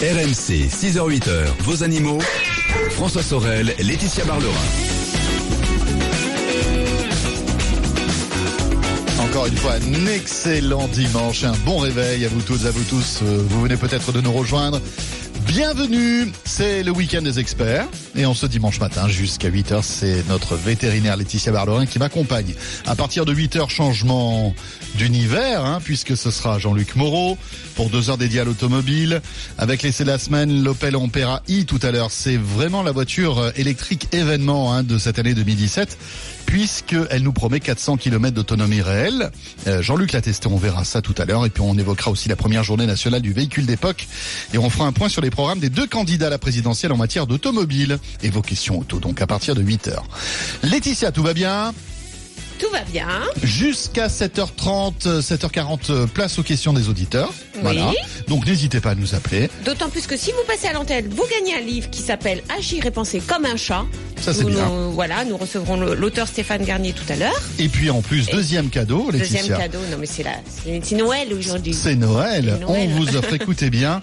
RMC, 6h-8h, vos animaux. François Sorel, Laetitia Barlerin. Encore une fois, un excellent dimanche, un bon réveil à vous toutes, à vous tous. Euh, Vous venez peut-être de nous rejoindre. Bienvenue, c'est le week-end des experts. Et en ce dimanche matin, jusqu'à 8h, c'est notre vétérinaire Laetitia Barlerin qui m'accompagne. À partir de 8h, changement d'univers, hein, puisque ce sera Jean-Luc Moreau pour deux heures dédiées à l'automobile. Avec l'essai de la semaine, l'Opel Ampera i tout à l'heure. C'est vraiment la voiture euh, électrique événement hein, de cette année 2017 puisqu'elle nous promet 400 km d'autonomie réelle. Euh, Jean-Luc l'a testé, on verra ça tout à l'heure. Et puis on évoquera aussi la première journée nationale du véhicule d'époque. Et on fera un point sur les programmes des deux candidats à la présidentielle en matière d'automobile. Et vos questions auto, donc à partir de 8h. Laetitia, tout va bien? Tout va bien. Jusqu'à 7h30, 7h40, euh, place aux questions des auditeurs. Voilà. Donc n'hésitez pas à nous appeler. D'autant plus que si vous passez à l'antenne, vous gagnez un livre qui s'appelle Agir et penser comme un chat. Ça, c'est bien. nous- voilà, nous recevrons l'auteur Stéphane Garnier tout à l'heure. Et puis en plus, deuxième cadeau, Laetitia. Deuxième cadeau, non mais c'est Noël aujourd'hui. C'est Noël. C'est Noël. On vous offre, écoutez bien,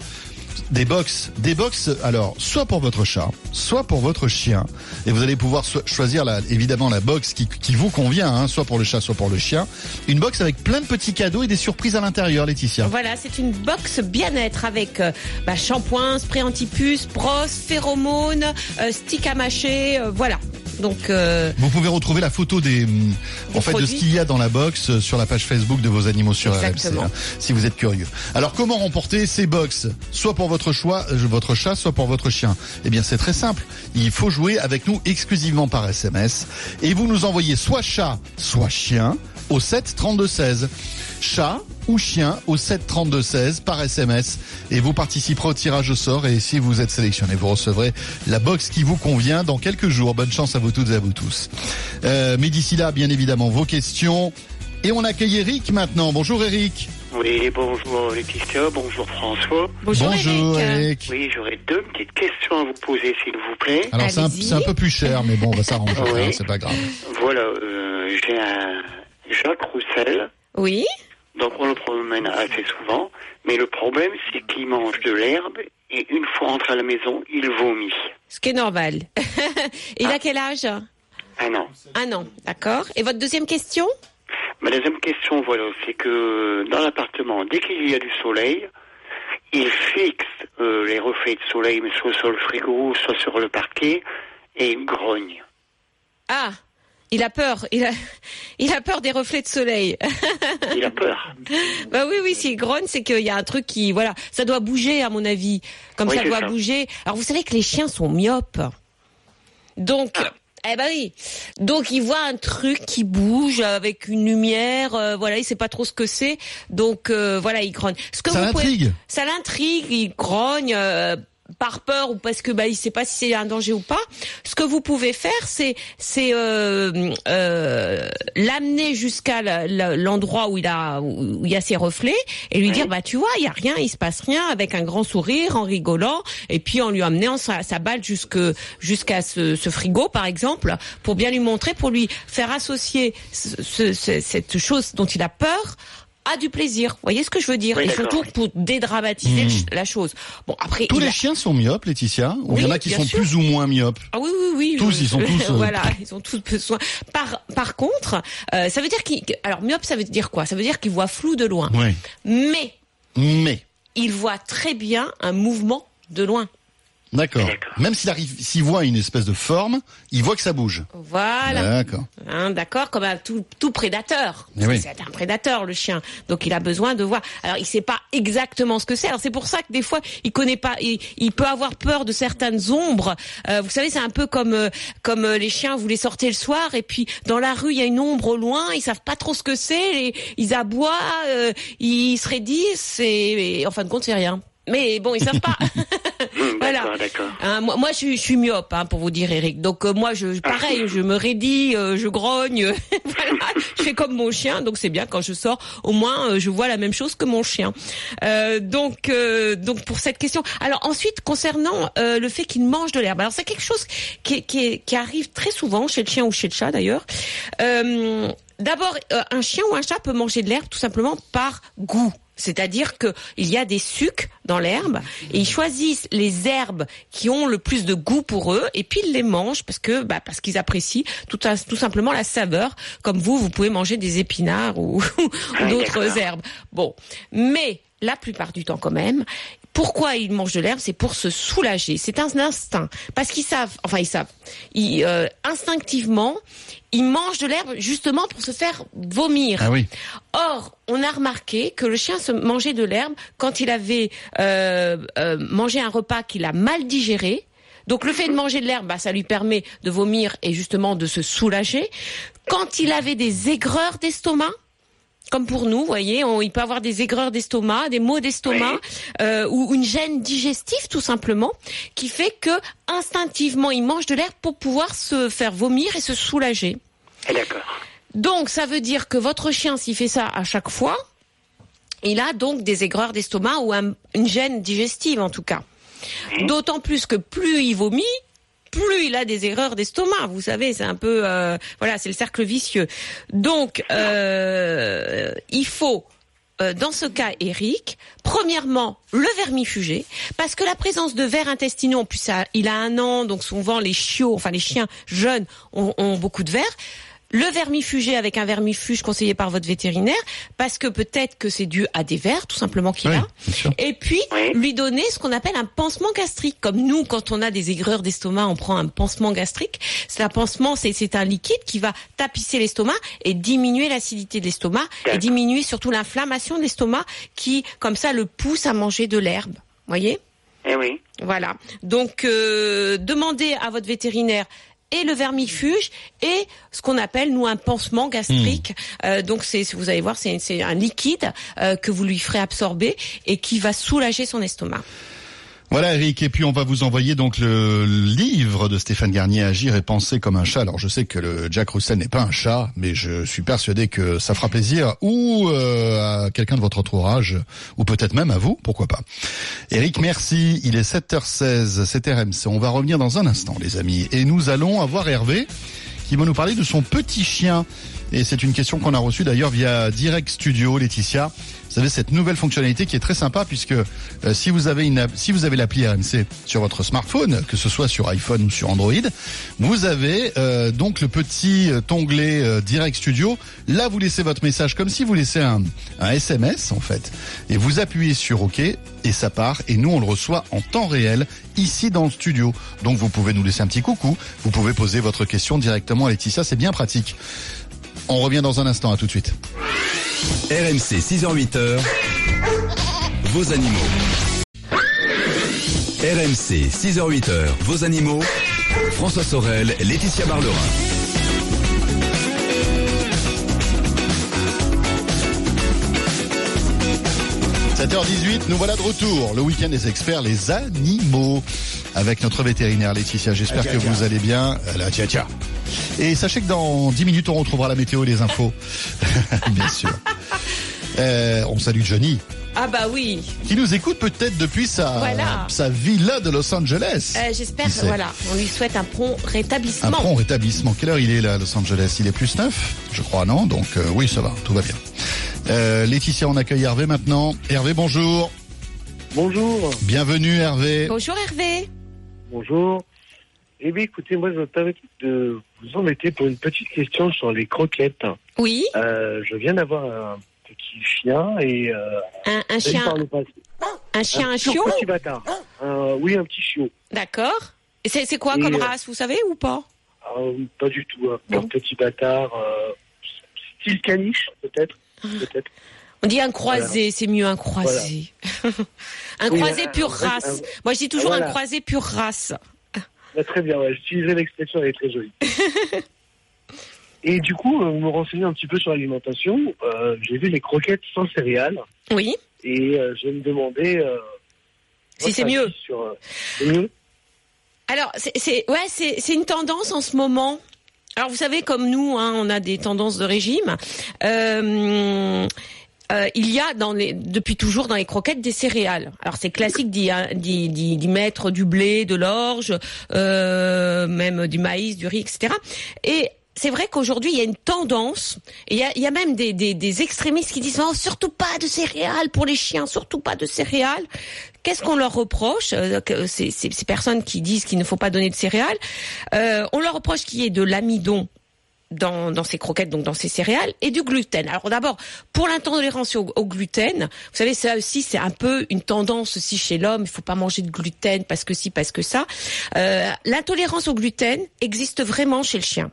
des box. Des box, alors, soit pour votre chat, soit pour votre chien. Et vous allez pouvoir choisir, la, évidemment, la box qui, qui vous convient, hein, soit pour le chat, soit pour le chien. Une box avec plein de petits cadeaux et des surprises à l'intérieur, Laetitia. Voilà, c'est une box bien-être avec euh, bah, shampoing, spray anti-puce, brosse, phéromones, euh, stick à mâcher, euh, voilà. Donc euh, Vous pouvez retrouver la photo des, hum, en fait, de ce qu'il y a dans la box euh, sur la page Facebook de vos animaux sur Exactement. RMC, hein, si vous êtes curieux. Alors, comment remporter ces box? Soit pour votre choix, euh, votre chat, soit pour votre chien. Eh bien, c'est très simple. Il faut jouer avec nous exclusivement par SMS et vous nous envoyez soit chat, soit chien au 7 32 16. Chat ou chien au 7 32 16 par SMS et vous participerez au tirage au sort et si vous êtes sélectionné, vous recevrez la box qui vous convient dans quelques jours. Bonne chance à vous toutes et à vous tous. Euh, mais d'ici là, bien évidemment, vos questions. Et on accueille Eric maintenant. Bonjour Eric. Oui, bonjour Laetitia, bonjour François. bonjour, Eric. Eric. Oui, j'aurais deux petites questions à vous poser, s'il vous plaît. Alors c'est un, peu plus cher, mais bon, on va s'arranger, Oui. hein, c'est pas grave. Voilà, euh, j'ai un Jacques Roussel, Oui. donc on le promène assez souvent, mais le problème, c'est qu'il mange de l'herbe et une fois rentré à la maison, il vomit. Ce qui est normal. Il a quel âge? Un an. Un an, d'accord. Et votre deuxième question? Ma deuxième question, voilà, c'est que dans l'appartement, dès qu'il y a du soleil, il fixe euh, les reflets de soleil, mais soit sur le frigo, soit sur le parquet, et il grogne. Ah, il a peur. Il a, il a peur des reflets de soleil. Il a peur. bah oui, oui, s'il grogne, c'est qu'il y a un truc qui, voilà, ça doit bouger à mon avis. Comme Oui, ça doit ça. bouger. Alors vous savez que les chiens sont myopes. Donc, eh ben oui. Donc il voit un truc qui bouge avec une lumière. euh, voilà, il sait pas trop ce que c'est. Donc euh, voilà, il grogne. Ce que Ça pouvez- l'intrigue. ça l'intrigue, il grogne euh, par peur ou parce que bah il sait pas si c'est un danger ou pas. Ce que vous pouvez faire, c'est c'est euh, euh, l'amener jusqu'à l'endroit où il a où il y a ses reflets et lui dire bah tu vois il y a rien, il se passe rien avec un grand sourire en rigolant et puis en lui amenant sa, sa balle jusque jusqu'à ce, ce frigo par exemple pour bien lui montrer pour lui faire associer ce- ce- cette chose dont il a peur à du plaisir. Vous voyez ce que je veux dire Oui, Et surtout pour dédramatiser le- la chose. Bon après Tous les a- chiens sont myopes, Laetitia Ou il y en a qui sont sûr. plus ou moins myopes Ah oui, oui, oui. Tous, je- ils sont tous, euh, voilà, ils ont tous besoin. Par, par contre, euh, ça veut dire qu'il. Alors, myope, ça veut dire quoi? Ça veut dire qu'il voit flou de loin. Oui. Mais Mais, il voit très bien un mouvement de loin. D'accord. Même s'il arrive, s'il voit une espèce de forme, il voit que ça bouge. Voilà. D'accord. Hein, D'accord, comme un tout, tout prédateur. Oui. C'est un prédateur le chien, donc il a besoin de voir. Alors il sait pas exactement ce que c'est. Alors c'est pour ça que des fois il connaît pas. Il, il peut avoir peur de certaines ombres. Euh, vous savez, c'est un peu comme euh, comme euh, les chiens. Vous les sortez le soir et puis dans la rue il y a une ombre au loin. Ils savent pas trop ce que c'est. Ils aboient. euh, ils se raidissent et, et en fin de compte c'est rien. Mais bon, ils savent pas. Voilà. Hein, moi, moi, je, suis- je suis myope, hein, pour vous dire, Eric. Donc euh, moi, je, pareil, je me raidis, euh, je grogne, voilà, je fais comme mon chien. Donc c'est bien quand je sors, au moins, euh, je vois la même chose que mon chien. Euh, donc, euh, donc pour cette question. Alors ensuite, concernant euh, le fait qu'il mange de l'herbe. Alors c'est quelque chose qui, qui, qui arrive très souvent chez le chien ou chez le chat d'ailleurs. Euh, D'abord, euh, un chien ou un chat peut manger de l'herbe tout simplement par goût. C'est-à-dire que il y a des sucs dans l'herbe et ils choisissent les herbes qui ont le plus de goût pour eux et puis ils les mangent parce que bah, parce qu'ils apprécient tout, tout simplement la saveur. Comme vous, vous pouvez manger des épinards ou, ou d'autres herbes. Bon, mais la plupart du temps quand même, pourquoi ils mangent de l'herbe C'est pour se soulager. C'est un instinct. Parce qu'ils savent, enfin ils savent, ils, euh, instinctivement, ils mangent de l'herbe justement pour se faire vomir. Ah oui. Or, on a remarqué que le chien se mangeait de l'herbe quand il avait euh, euh, mangé un repas qu'il a mal digéré. Donc le fait de manger de l'herbe, bah, ça lui permet de vomir et justement de se soulager. Quand il avait des aigreurs d'estomac, comme pour nous, vous voyez, on, il peut avoir des aigreurs d'estomac, des maux d'estomac euh, ou une gêne digestive tout simplement, qui fait que instinctivement il mange de l'herbe pour pouvoir se faire vomir et se soulager. D'accord. Donc ça veut dire que votre chien, s'il fait ça à chaque fois, il a donc des aigreurs d'estomac ou un- une gêne digestive en tout cas. D'autant plus que plus il vomit, plus il a des erreurs d'estomac. Vous savez, c'est un peu, euh, voilà, c'est le cercle vicieux. Donc, euh, il faut. euh, Dans ce cas, Eric, premièrement, le vermifugé, parce que la présence de vers intestinaux, en plus il a un an, donc souvent les chiots, enfin les chiens jeunes ont, ont beaucoup de vers. Le vermifugé avec un vermifuge conseillé par votre vétérinaire, parce que peut-être que c'est dû à des vers, tout simplement qu'il Oui, a. bien sûr. Et puis, Oui. lui donner ce qu'on appelle un pansement gastrique. Comme nous, quand on a des aigreurs d'estomac, on prend un pansement gastrique. C'est un pansement, c'est, c'est un liquide qui va tapisser l'estomac et diminuer l'acidité de l'estomac et diminuer surtout l'inflammation de l'estomac qui, comme ça, le pousse à manger de l'herbe. Voyez? Eh oui. Voilà. Donc, euh, demandez à votre vétérinaire et le vermifuge et ce qu'on appelle nous un pansement gastrique. Euh, donc c'est, vous allez voir, c'est, c'est un liquide euh, que vous lui ferez absorber et qui va soulager son estomac. Voilà Eric, et puis on va vous envoyer donc le livre de Stéphane Garnier, Agir et penser comme un chat. Alors je sais que le Jack Russell n'est pas un chat, mais je suis persuadé que ça fera plaisir ou euh, à quelqu'un de votre entourage, ou peut-être même à vous, pourquoi pas. Eric, merci. Il est 7h16, c'est RMC. On va revenir dans un instant les amis, et nous allons avoir Hervé qui va nous parler de son petit chien. Et c'est une question qu'on a reçue d'ailleurs via Direct Studio, Laetitia. Vous savez cette nouvelle fonctionnalité qui est très sympa puisque euh, si vous avez une si vous avez l'appli RMC sur votre smartphone, que ce soit sur iPhone ou sur Android, vous avez euh, donc le petit euh, onglet euh, Direct Studio. Là, vous laissez votre message comme si vous laissez un, un SMS en fait, et vous appuyez sur OK et ça part. Et nous, on le reçoit en temps réel ici dans le studio. Donc, vous pouvez nous laisser un petit coucou. Vous pouvez poser votre question directement à Laetitia. C'est bien pratique. On revient dans un instant. À tout de suite. RMC 6h-8h, vos animaux. RMC 6h-8h, vos animaux. François Sorel, Laetitia Barlerin. – 7h18, nous voilà de retour. Le week-end des experts, les animaux, avec notre vétérinaire Laetitia. J'espère que vous allez bien. La tia tia. Et sachez que dans 10 minutes, on retrouvera la météo et les infos. bien sûr. Euh, on salue Johnny, Ah bah oui. qui nous écoute peut-être depuis sa, Voilà. sa villa de Los Angeles. Euh, J'espère, voilà, on lui souhaite un prompt Un rétablissement. prompt rétablissement. Quelle heure il est là, à Los Angeles? Il est plus 9, je crois, non? Donc euh, oui, ça va, tout va bien. Euh, Laetitia, on accueille Hervé maintenant. Hervé, bonjour. Bonjour, Bienvenue Hervé. Bonjour Hervé. bonjour. Eh bien, écoutez, moi, je me permets de vous embêter pour une petite question sur les croquettes. Oui, Euh, je viens d'avoir un petit chien et euh, un, un chien, un chien, un tout chiot. petit bâtard. Euh, oui, un petit chiot. D'accord. Et C'est c'est quoi Et, comme euh, race, vous savez ou pas? Euh, pas du tout, un Non. petit bâtard, euh, style caniche, peut-être. Peut-être. On dit un croisé, c'est mieux un croisé. un Oui, croisé pure race. un- Moi, je dis toujours voilà. un croisé pure race. Ah, très bien, ouais, j'utilisais l'expression, elle est très jolie. et du coup, euh, me renseigner un petit peu sur l'alimentation. Euh, j'ai vu les croquettes sans céréales. Oui. Et euh, je me demander euh, Si c'est mieux. Sur, mieux Alors, c'est ouais, c'est une tendance en ce moment. Alors, vous savez, comme nous, hein, on a des tendances de régime. Euh, euh, il y a dans les, depuis toujours dans les croquettes des céréales. Alors c'est classique d'y, hein, d'y, d'y- mettre du blé, de l'orge, euh, même du maïs, du riz, etc. Et c'est vrai qu'aujourd'hui, il y a une tendance, il y a, il y a même des, des, des extrémistes qui disent oh, surtout pas de céréales pour les chiens, surtout pas de céréales. Qu'est-ce qu'on leur reproche euh, que ces, ces, ces personnes qui disent qu'il ne faut pas donner de céréales, euh, on leur reproche qu'il y ait de l'amidon dans, dans ces croquettes, donc dans ces céréales, et du gluten. Alors d'abord, pour l'intolérance au, gluten, vous savez, ça aussi, c'est un peu une tendance aussi chez l'homme. Il faut pas manger de gluten parce que si, parce que ça. Euh, L'intolérance au gluten existe vraiment chez le chien,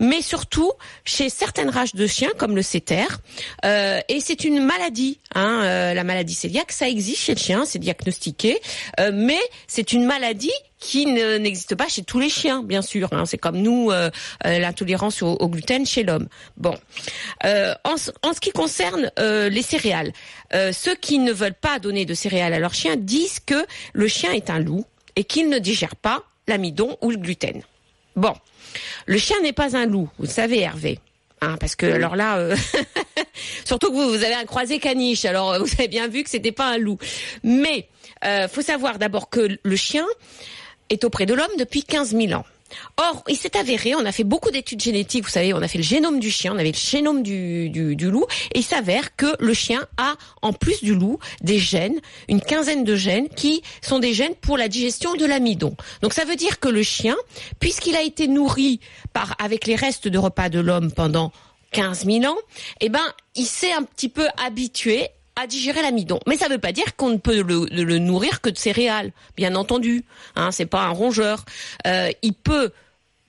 mais surtout chez certaines races de chiens comme le setter. Euh, et c'est une maladie, hein, euh, la maladie cœliaque, ça existe chez le chien, c'est diagnostiqué, euh, mais c'est une maladie qui ne- n'existe pas chez tous les chiens, bien sûr. hein. C'est comme nous, euh, euh, l'intolérance au, au gluten chez l'homme. Bon, Euh, en, ce- en ce qui concerne euh, les céréales, ceux qui ne veulent pas donner de céréales à leur chien disent que le chien est un loup et qu'il ne digère pas l'amidon ou le gluten. Bon, le chien n'est pas un loup, vous le savez, Hervé. Hein, parce que alors là, euh, surtout que vous, vous avez un croisé caniche, alors vous avez bien vu que c'était pas un loup. Mais euh, faut savoir d'abord que le chien est auprès de l'homme depuis 15 000 ans. Or, il s'est avéré, on a fait beaucoup d'études génétiques, vous savez, on a fait le génome du chien, on avait le génome du, du, du loup, et il s'avère que le chien a, en plus du loup, des gènes, une quinzaine de gènes, qui sont des gènes pour la digestion de l'amidon. Donc ça veut dire que le chien, puisqu'il a été nourri par, avec les restes de repas de l'homme pendant 15 000 ans, eh ben, il s'est un petit peu habitué à digérer l'amidon. Mais ça ne veut pas dire qu'on ne peut le, le nourrir que de céréales, bien entendu. Hein, c'est pas un rongeur. Euh, il peut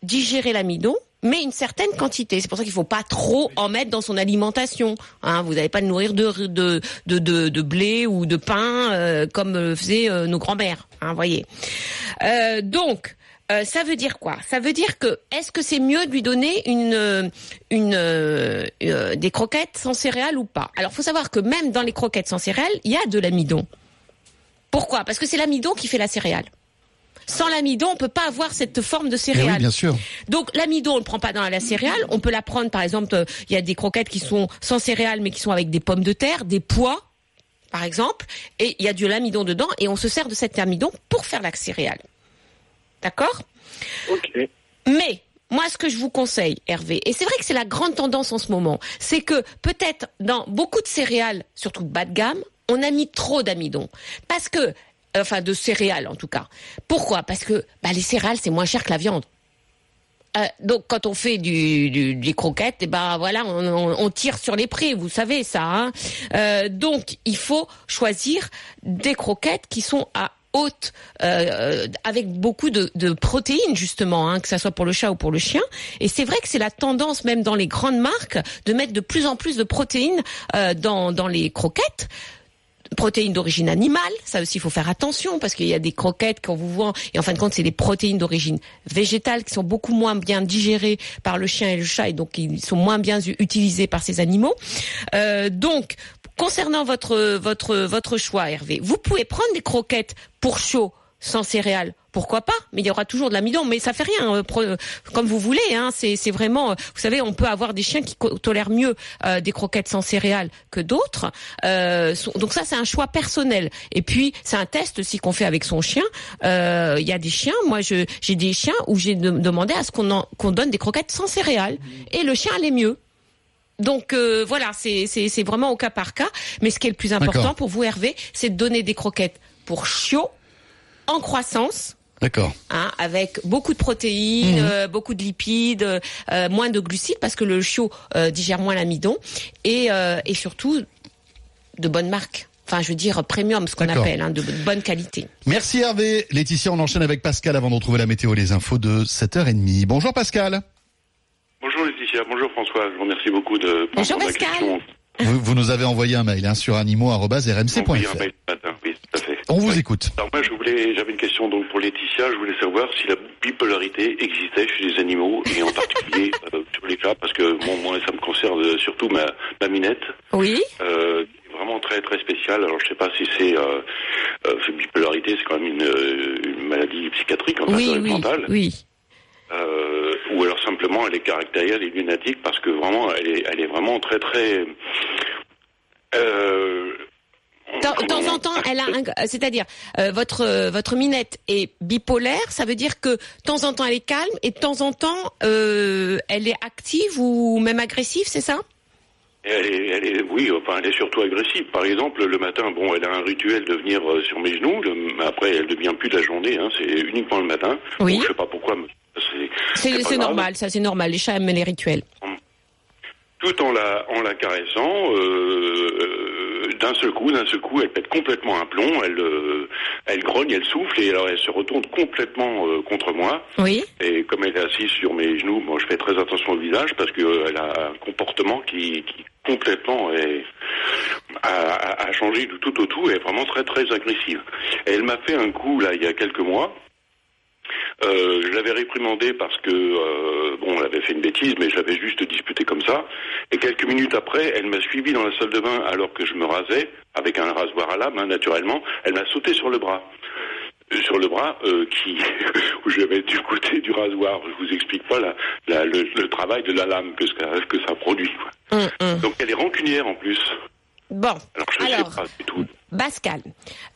digérer l'amidon, mais une certaine quantité. C'est pour ça qu'il faut pas trop en mettre dans son alimentation. Hein, vous n'allez pas le nourrir de, de, de, de, de blé ou de pain euh, comme le faisaient euh, nos grands-mères. Hein, voyez. Donc. Euh, ça veut dire quoi? Ça veut dire que est-ce que c'est mieux de lui donner une euh, une euh, des croquettes sans céréales ou pas? Alors, faut savoir que même dans les croquettes sans céréales, il y a de l'amidon. Pourquoi? Parce que c'est l'amidon qui fait la céréale. Sans l'amidon, on peut pas avoir cette forme de Eh céréale. oui, bien sûr. Donc l'amidon, on le prend pas dans la céréale. On peut la prendre, par exemple, il y a des croquettes qui sont sans céréales, mais qui sont avec des pommes de terre, des pois, par exemple, et il y a de l'amidon dedans, et on se sert de cet amidon pour faire la céréale. D'accord Ok. mais moi, ce que je vous conseille, Hervé, et c'est vrai que c'est la grande tendance en ce moment, c'est que peut-être dans beaucoup de céréales, surtout bas de gamme, on a mis trop d'amidon. Parce que, enfin de céréales en tout cas. Pourquoi? Parce que bah, les céréales, c'est moins cher que la viande. Euh, donc quand on fait du, du- des croquettes, et ben voilà, on, on- on tire sur les prix, vous savez ça. Hein Euh, donc il faut choisir des croquettes qui sont à haute, euh, euh, avec beaucoup de, protéines justement, hein, que ça soit pour le chat ou pour le chien. Et c'est vrai que c'est la tendance même dans les grandes marques de mettre de plus en plus de protéines euh, dans, dans les croquettes protéines d'origine animale, ça aussi il faut faire attention parce qu'il y a des croquettes qu'on vous vend et en fin de compte c'est des protéines d'origine végétale qui sont beaucoup moins bien digérées par le chien et le chat et donc ils sont moins bien u- utilisés par ces animaux. Euh, donc concernant votre votre votre choix Hervé, vous pouvez prendre des croquettes pour chaud sans céréales, pourquoi pas? Mais il y aura toujours de l'amidon, mais ça fait rien, euh, euh, comme vous voulez. Hein, c'est vraiment, euh, vous savez, on peut avoir des chiens qui tolèrent mieux des croquettes sans céréales que d'autres. Donc ça, c'est un choix personnel. Et puis c'est un test aussi qu'on fait avec son chien. Il y a des chiens, moi j'ai des chiens où j'ai de- demandé à ce qu'on qu'on donne des croquettes sans céréales, et le chien allait mieux. Donc euh, voilà, c'est c'est c'est vraiment au cas par cas. Mais ce qui est le plus important pour vous, Hervé, c'est de donner des croquettes pour chiot en croissance. D'accord. hein, avec beaucoup de protéines, Mhm. euh, beaucoup de lipides, euh, moins de glucides parce que le chiot euh, digère moins l'amidon et, euh, et surtout de bonnes marques. Enfin, je veux dire premium, ce qu'on appelle, hein, de bonne qualité. Merci Hervé. Laetitia, on enchaîne avec Pascal avant de retrouver la météo et les infos de 7h30. Bonjour Pascal. Bonjour François, je vous remercie beaucoup de prendre Bonjour Pascal. question. Vous, vous nous avez envoyé un mail hein, sur animaux.rmc.fr. mail ce matin, oui, tout à fait. On vous Oui. écoute. Alors moi, je voulais, j'avais une question donc pour Laetitia. Je voulais savoir si la bipolarité existait chez les animaux et en particulier euh, sur les chats, parce que bon, moi, ça me concerne euh, surtout ma, ma minette, Oui, euh, qui est vraiment très très spéciale. Alors je sais pas si c'est euh, euh, cette bipolarité, c'est quand même une, une maladie psychiatrique, enfin oui, oui, mentale, oui. Euh, ou alors simplement elle est caractérielle, elle est lunatique, parce que vraiment, elle est, elle est vraiment très très. Euh, de temps en temps, elle a un, c'est-à-dire euh, votre euh, votre minette est bipolaire, ça veut dire que de temps en temps elle est calme et de temps en temps euh, elle est active ou même agressive, c'est ça? Elle est, elle est, oui, enfin, elle est surtout agressive. Par exemple, le matin, bon, elle a un rituel de venir euh, sur mes genoux. Le, après, elle devient plus de la journée. Hein, c'est uniquement le matin. Oui. Je sais pas pourquoi. mais C'est normal, ça c'est normal. Les chats aiment les rituels. Tout en la, en la caressant, euh, euh, d'un seul coup, d'un seul coup, elle pète complètement un plomb. Elle, euh, elle grogne, elle souffle et alors elle se retourne complètement euh, contre moi. Oui. Et comme elle est assise sur mes genoux, moi je fais très attention au visage parce que euh, elle a un comportement qui, qui complètement est, a, a- a changé du tout au tout et est vraiment très très agressive. Et elle m'a fait un coup là il y a quelques mois. Euh, je l'avais réprimandé parce que euh, bon, elle avait fait une bêtise, mais je l'avais juste disputé comme ça. Et quelques minutes après, elle m'a suivi dans la salle de bain alors que je me rasais avec un rasoir à lame, hein, naturellement. Elle m'a sauté sur le bras Euh, sur le bras euh, qui où j'avais du côté du rasoir. Je vous explique pas la, la- le, le travail de la lame que ça, que ça produit. quoi. Hum, hum. Donc elle est rancunière en plus. Bon. Alors je Alors, sais pas du tout. Pascal,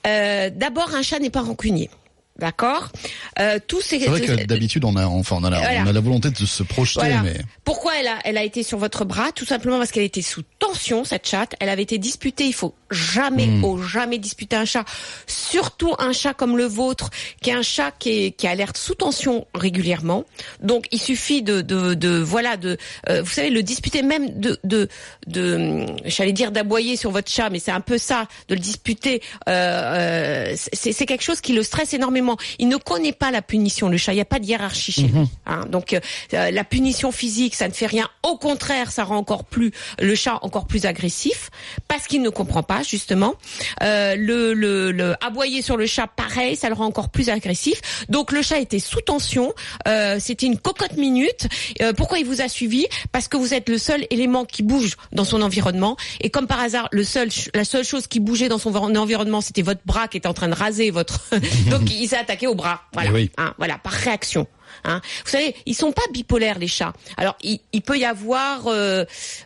euh, d'abord un chat n'est pas rancunier. D'accord euh, Tous ces C'est vrai que d'habitude, on a, enfin, on a, la, Voilà. on a la volonté de se projeter, Voilà. mais Pourquoi elle a, elle a été sur votre bras Tout simplement parce qu'elle était sous tension, cette chatte. Elle avait été disputée. Il faut jamais, Hmm. oh, jamais disputer un chat. Surtout un chat comme le vôtre, qui est un chat qui, est, qui alerte sous tension régulièrement. Donc, il suffit de, de, de voilà, de, euh, vous savez, le disputer même de, de, de, hum, j'allais dire d'aboyer sur votre chat, mais c'est un peu ça, de le disputer. Euh, c'est quelque chose qui le stresse énormément. Il ne connaît pas la punition, le chat. Il n'y a pas de hiérarchie chez lui. hein. Donc, euh, euh, la punition physique, ça ne fait rien. Au contraire, ça rend encore plus le chat encore plus agressif parce qu'il ne comprend pas justement. Euh, le, le, le aboyer sur le chat, pareil, ça le rend encore plus agressif. Donc le chat était sous tension. Euh, C'était une cocotte minute. Pourquoi il vous a suivi? Parce que vous êtes le seul élément qui bouge dans son environnement. Et comme par hasard, le seul, la seule chose qui bougeait dans son environnement, c'était votre bras qui était en train de raser votre. Donc il s'est attaqué au bras. Voilà. Eh oui. Hein, voilà, par réaction. Hein. Vous savez, ils sont pas bipolaires les chats. Alors il, il peut y avoir euh,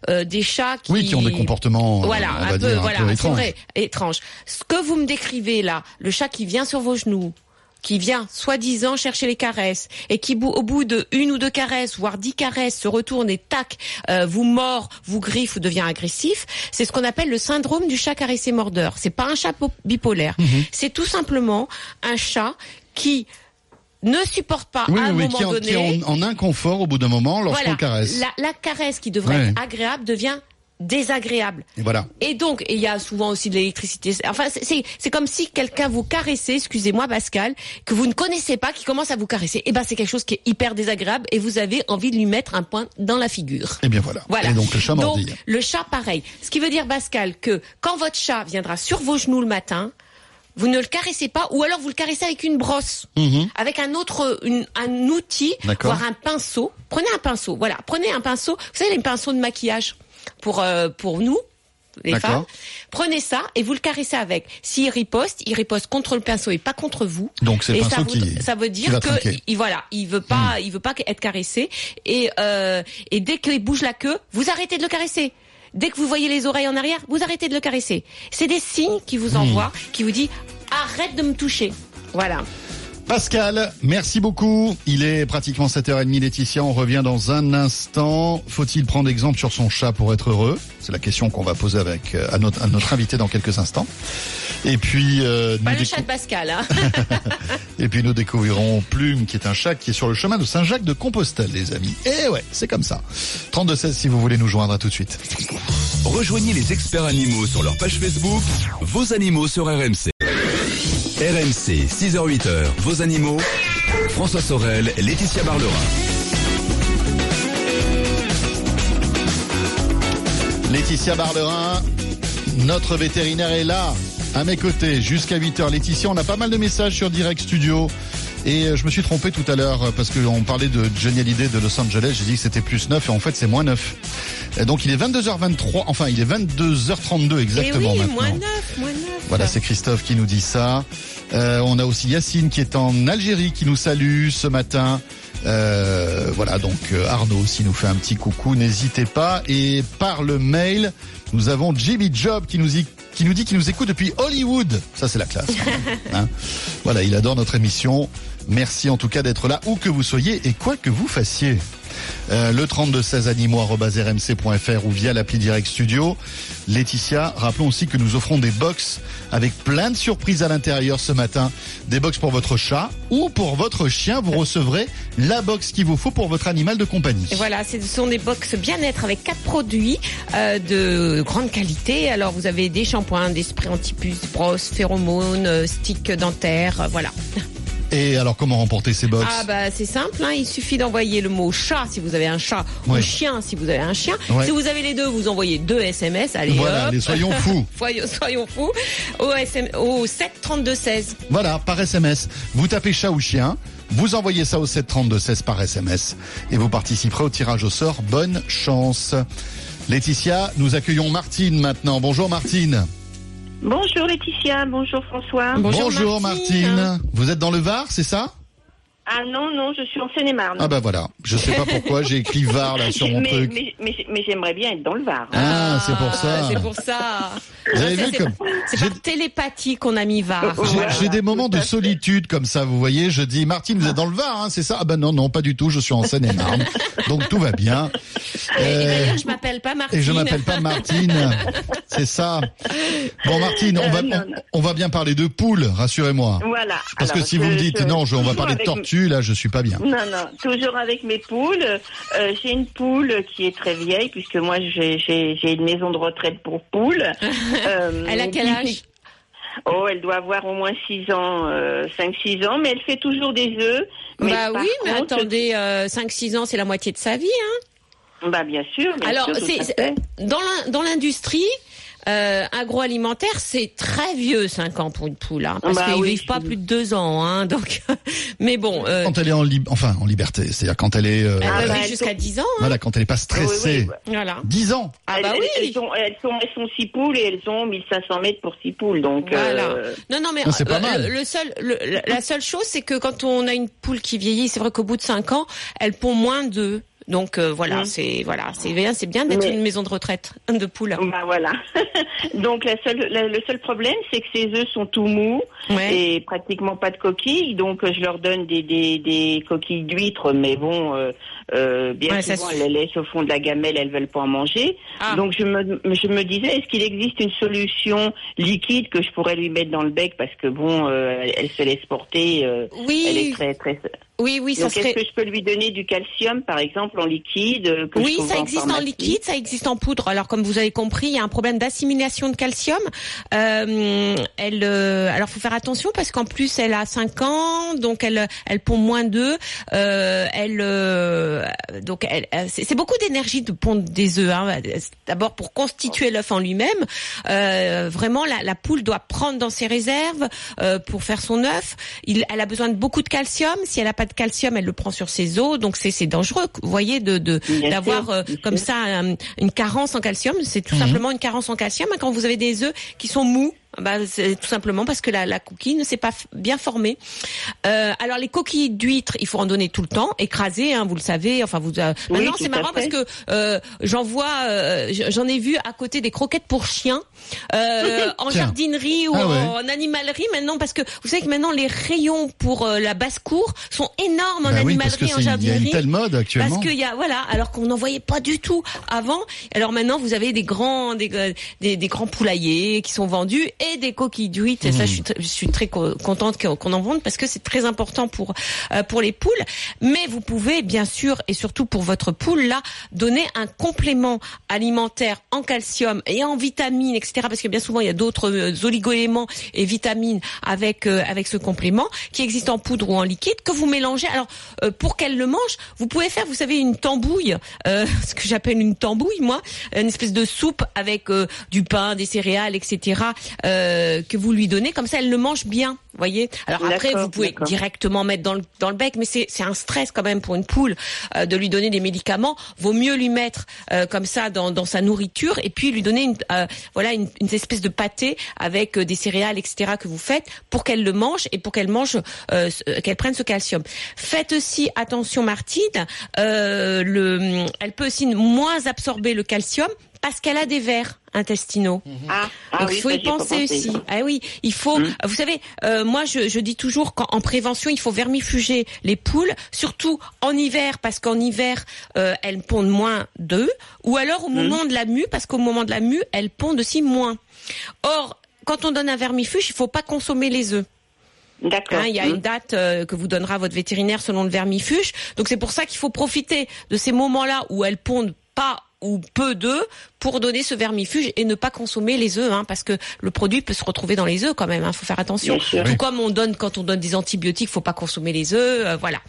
euh, des chats qui, oui, qui ont des comportements, euh, voilà, on un peu, dire, voilà, un peu c'est étranges. vrai, étrange. Ce que vous me décrivez là, le chat qui vient sur vos genoux, qui vient soi-disant chercher les caresses et qui au bout de une ou deux caresses, voire dix caresses, se retourne et tac, euh, vous mord, vous griffe ou devient agressif, c'est ce qu'on appelle le syndrome du chat caressé mordeur. C'est pas un chat po- bipolaire, Mhm. c'est tout simplement un chat qui ne supporte pas Oui, à un oui, moment qui, en, donné. qui en, en inconfort au bout d'un moment lorsqu'on voilà, caresse. La, la caresse qui devrait Ouais. être agréable devient désagréable. Et voilà. Et donc, il y a souvent aussi de l'électricité. Enfin, c'est- comme si quelqu'un vous caressait, excusez-moi Pascal, que vous ne connaissez pas, qui commence à vous caresser. Et ben, c'est quelque chose qui est hyper désagréable et vous avez envie de lui mettre un point dans la figure. Et bien voilà. Voilà. Et donc le chat Donc, le chat, pareil. Ce qui veut dire, Pascal, que quand votre chat viendra sur vos genoux le matin, vous ne le caressez pas, ou alors vous le caressez avec une brosse, avec un autre, une- un outil, Mhm. Voire un pinceau. Prenez un pinceau, voilà. Prenez un pinceau. Vous savez les pinceaux de maquillage pour euh, pour nous. Les femmes, prenez ça et vous le caressez avec. S'il riposte, il riposte contre le pinceau et pas contre vous. Donc c'est le ça, pinceau vous- qui- ça veut dire que. Hmm. il voilà, il veut pas, il veut pas être caressé et euh, et dès qu'il bouge la queue, vous arrêtez de le caresser. Dès que vous voyez les oreilles en arrière, vous arrêtez de le caresser. C'est des signes qui Hmm. vous envoient, qui vous dit arrête de me toucher. Voilà. Pascal, merci beaucoup. Il est pratiquement 7h30, Laetitia. On revient dans un instant. Faut-il prendre exemple sur son chat pour être heureux? C'est la question qu'on va poser avec euh, à notre, à notre invité dans quelques instants. Et puis, euh, Pas nous le décou- chat de Pascal. Hein. et puis nous découvrirons Plume, qui est un chat qui est sur le chemin de Saint-Jacques de Compostelle, les amis. Et ouais, c'est comme ça. 32-16 si vous voulez nous joindre à tout de suite. Rejoignez les experts animaux sur leur page Facebook, vos animaux sur RMC. RMC, 6h-8h, vos animaux. François Sorel, Laetitia Barlerin. Laetitia Barlerin, notre vétérinaire est là, à mes côtés, jusqu'à 8h. Laetitia, on a pas mal de messages sur Direct Studio. Et euh, je me suis trompé tout à l'heure euh, parce qu'on parlait de Johnny Hallyday de Los Angeles. J'ai dit que c'était plus 9 et en fait c'est moins 9. Et donc il est 22h23, enfin il est 22h32 Et exactement Eh oui, maintenant. moins neuf, moins neuf. Voilà, c'est Christophe qui nous dit ça. Euh, on a aussi Yacine qui est en Algérie qui nous salue ce matin. Euh, voilà, donc euh, Arnaud aussi nous fait un petit coucou, n'hésitez pas. Et par le mail, nous avons Jimmy Job qui nous dit qui nous dit qu'il nous écoute depuis Hollywood. Ça, c'est la classe. Hein voilà, il adore notre émission. Merci en tout cas d'être là, où que vous soyez et quoi que vous fassiez. Euh, le 3216 rmc.fr ou via l'appli Direct Studio. Laetitia, rappelons aussi que nous offrons des box avec plein de surprises à l'intérieur ce matin. Des box pour votre chat ou pour votre chien. Vous recevrez la box qu'il vous faut pour votre animal de compagnie. Voilà, ce sont des box bien-être avec quatre produits euh, de grande qualité. Alors vous avez des shampoings, des sprays antipus, brosses, phéromones, euh, sticks dentaires, voilà. Et alors, comment remporter ces box Ah bah c'est simple, hein, il suffit d'envoyer le mot chat si vous avez un chat Ouais. ou chien si vous avez un chien. Ouais. Si vous avez les deux, vous envoyez deux SMS. Allez Voilà, hop. les soyons fous. Soyons, soyons fous. Au, SM, au 7 32 16. Voilà, par SMS. Vous tapez chat ou chien, vous envoyez ça au 732-16 par SMS et vous participerez au tirage au sort. Bonne chance. Laetitia, nous accueillons Martine maintenant. Bonjour Martine. Bonjour Laetitia, bonjour François. Bonjour, Martine. Martine. Vous êtes dans le Var, c'est ça? Ah non, non, je suis en Seine-et-Marne. Ah bah voilà. Je sais pas pourquoi j'ai écrit Var là sur mon mais, truc. mais, mais, mais j'aimerais bien être dans le Var. Ah, c'est pour ça. C'est pour ça. Vous avez Ça, vu c'est comme par- C'est par télépathie qu'on a mis VAR. j'ai Voilà, des moments de solitude comme ça, vous voyez. Je dis Martine, vous êtes dans le Var, hein, c'est ça? Ah ben non, non, pas du tout. Je suis en Seine-et-Marne, donc tout va bien. Et Euh, d'ailleurs, je m'appelle pas Martine. Et je m'appelle pas Martine. C'est ça. Bon, Martine, on va, Euh, on, va bien parler de poules, rassurez-moi. Voilà. Parce que si vous me dites je- non, je- on va parler de avec- là, je suis pas bien. Non, non, toujours avec mes poules. Euh, j'ai une poule qui est très vieille, puisque moi j'ai une maison de retraite pour poules. Euh, Elle a quel âge? Oh, elle doit avoir au moins 6 ans, euh, 5-6 ans, mais elle fait toujours des œufs. Mais Bah oui, mais contre- attendez, euh, 5-6 ans, c'est la moitié de sa vie. Hein. Bah bien sûr. bien Alors, sûr, dans l'industrie euh, agroalimentaire, c'est très vieux 5 ans pour une poule, hein, parce Bah qu'ils oui, vivent pas plus de 2 ans. Hein, donc, mais bon, euh, Quand elle est en lib- enfin en liberté, c'est-à-dire quand elle est, euh, Ah bah, vivre elle jusqu'à peut- 10 ans. Hein, voilà, quand elle est pas stressée. Oui, oui, voilà. 10 ans. Ah elles, bah oui. elles, elles sont, elles, sont, elles sont six poules et elles ont 1500 mètres pour six poules. Donc, Voilà. euh, Non, non, mais Ah, c'est pas euh, mal. Le, le seul, le- la seule chose, c'est que quand on a une poule qui vieillit, c'est vrai qu'au bout de 5 ans, elle pond moins d'œufs. Donc euh, voilà, Mm. c'est voilà, c'est bien, c'est bien d'être Mais- une maison de retraite de poules. bah voilà. donc la seule, la- le seul problème, c'est que ces œufs sont tout mous Ouais. et pratiquement pas de coquilles. Donc je leur donne des, des, des coquilles d'huîtres, mais bon, euh, euh, bien Ouais, souvent elles les laissent au fond de la gamelle, elles veulent pas en manger. Ah. Donc je me, je me disais, est-ce qu'il existe une solution liquide que je pourrais lui mettre dans le bec parce que bon, euh, elle, elle se laisse porter. euh, elle est Oui, très très. Oui, oui, ça Donc serait. est-ce que je peux lui donner du calcium, par exemple, en liquide euh, que Oui, ça existe en liquide, ça existe en poudre. Alors comme vous avez compris, il y a un problème d'assimilation de calcium. Euh, elle, euh, alors faut faire attention parce qu'en plus elle a 5 ans, donc elle, elle pond moins d'œufs. Euh, elle, euh, donc elle, euh, c'est beaucoup d'énergie de pondre des œufs. Hein. D'abord pour constituer l'œuf en lui-même. Euh, vraiment, la, la poule doit prendre dans ses réserves euh, pour faire son œuf. Il, elle a besoin de beaucoup de calcium. Si elle n'a pas de calcium, elle le prend sur ses os. Donc c'est c'est dangereux. Vous voyez de de Bien d'avoir euh, comme ça un- une carence en calcium. C'est tout Mhm. simplement une carence en calcium. Et quand vous avez des œufs qui sont mous, bah, c'est tout simplement parce que la, la coquille ne s'est pas bien formée. Euh, alors les coquilles d'huîtres, il faut en donner tout le temps, écrasées, hein, vous le savez. Enfin, vous. euh, Oui, maintenant, c'est marrant parce que euh, j'en vois, euh, j'en ai vu à côté des croquettes pour chiens euh, en Tiens. jardinerie ou Ah ouais. en animalerie maintenant, parce que vous savez que maintenant les rayons pour euh, la basse cour sont énormes en Bah oui, animalerie, en c'est- il y a une jardinerie. telle mode actuellement. Parce qu'il y a voilà, alors qu'on n'en voyait pas du tout avant. Alors maintenant, vous avez des grands, des, euh, des, des grands poulaillers qui sont vendus et des coquilles d'huîtres. Et ça, je suis, je suis très co- contente qu'on qu'on en vende parce que c'est très important pour euh, pour les poules. Mais vous pouvez bien sûr et surtout pour votre poule là donner un complément alimentaire en calcium et en vitamines, etc. Parce que bien souvent il y a d'autres euh, oligoéléments et vitamines avec euh, avec ce complément qui existe en poudre ou en liquide que vous mélangez. Alors euh, pour qu'elle le mange, vous pouvez faire, vous savez, une tambouille, euh, ce que j'appelle une tambouille, moi, une espèce de soupe avec du pain, des céréales, etc. que vous lui donnez, comme ça elle le mange bien. Voyez. Alors après, vous pouvez directement mettre dans le dans le bec, mais c'est c'est un stress quand même pour une poule de lui donner des médicaments. Vaut mieux lui mettre comme ça dans dans sa nourriture et puis lui donner une voilà une, une espèce de pâté avec euh, des céréales, etc. que vous faites pour qu'elle le mange et pour qu'elle mange euh, euh, qu'elle prenne ce calcium. Faites aussi attention, Martine. le, elle peut aussi moins absorber le calcium parce qu'elle a des vers intestinaux. Ah, ah Donc oui, il faut y penser aussi. Ah oui, il faut. Vous savez, euh, moi je, je dis toujours qu'en en prévention, il faut vermifuger les poules, surtout en hiver parce qu'en hiver euh, elles pondent moins d'œufs, ou alors au moment de la mue parce qu'au moment de la mue elles pondent aussi moins. Or, quand on donne un vermifuge, il faut pas consommer les œufs. D'accord. Hein, il y a une date euh, que vous donnera votre vétérinaire selon le vermifuge. Donc c'est pour ça qu'il faut profiter de ces moments-là où elles pondent pas ou peu d'œufs pour donner ce vermifuge et ne pas consommer les œufs, hein, parce que le produit peut se retrouver dans les œufs quand même. Il faut faire attention. Tout comme on donne quand on donne des antibiotiques, faut pas consommer les œufs, euh, voilà.